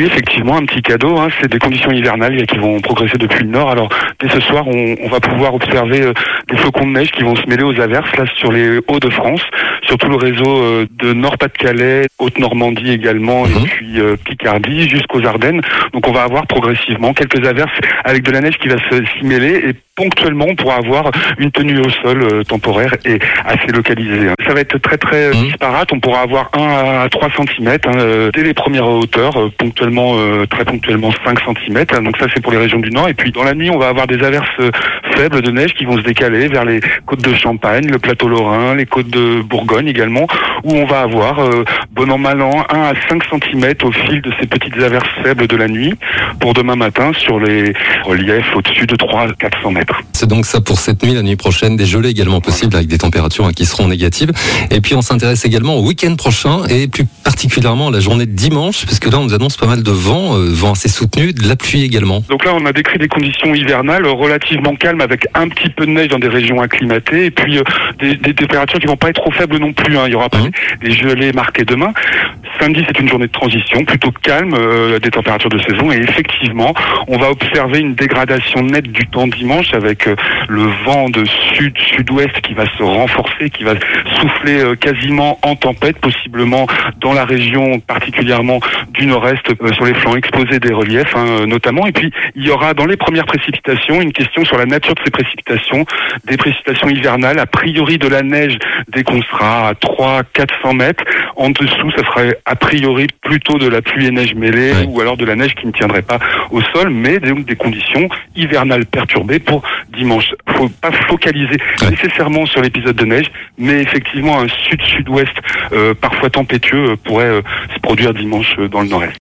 Oui, effectivement, un petit cadeau. Hein. C'est des conditions hivernales qui vont progresser depuis le nord. Alors, dès ce soir, on, va pouvoir observer euh, des flocons de neige qui vont se mêler aux averses là sur les Hauts-de-France, sur tout le réseau euh, de Nord-Pas-de-Calais, Haute-Normandie également, et Mhm. puis euh, Picardie jusqu'aux Ardennes. Donc, on va avoir progressivement quelques averses avec de la neige qui va se s'y mêler et ponctuellement, on pourra avoir une tenue au sol euh, temporaire et assez localisée. hein. Ça va être très très Mhm. disparate. On pourra avoir 1 à 3 cm dès les premières hauteurs, ponctuellement, très ponctuellement 5 cm. Donc ça c'est pour les régions du nord. Et puis dans la nuit, on va avoir des averses faibles de neige qui vont se décaler vers les côtes de Champagne, le plateau lorrain, les côtes de Bourgogne également, où on va avoir, euh, bon an mal an, 1 à 5 cm au fil de ces petites averses faibles de la nuit pour demain matin sur les reliefs au-dessus de 3 à 400 mètres. C'est donc ça pour cette nuit, la nuit prochaine, des gelées également possibles avec des températures hein, qui seront négatives. Et puis on s'intéresse également au week-end prochain et plus particulièrement à la journée de dimanche, parce que là on nous annonce pas mal de vent, euh, vent assez soutenu, de la pluie également. Donc là, on a décrit des conditions hivernales relativement calmes avec un petit peu de neige dans des régions acclimatées et puis euh, des, des températures qui vont pas être trop faibles non plus. hein. Il y aura pas des, des gelées marquées demain. Samedi, c'est une journée de transition plutôt calme euh, des températures de saison et effectivement, on va observer une dégradation nette du temps dimanche avec euh, le vent de sud-sud-ouest qui va se renforcer, qui va souffler euh, quasiment en tempête, possiblement dans la région particulièrement du nord-est, sur les flancs exposés des reliefs hein, notamment. Et puis, il y aura dans les premières précipitations une question sur la nature de ces précipitations, des précipitations hivernales, a priori de la neige dès qu'on sera à 300-400 mètres. En dessous, ça sera a priori plutôt de la pluie et neige mêlée ou alors de la neige qui ne tiendrait pas au sol, mais donc des conditions hivernales perturbées pour dimanche. Faut pas focaliser nécessairement sur l'épisode de neige, mais effectivement un sud-sud-ouest euh, parfois tempétueux euh, pourrait euh, se produire dimanche dans le nord-est.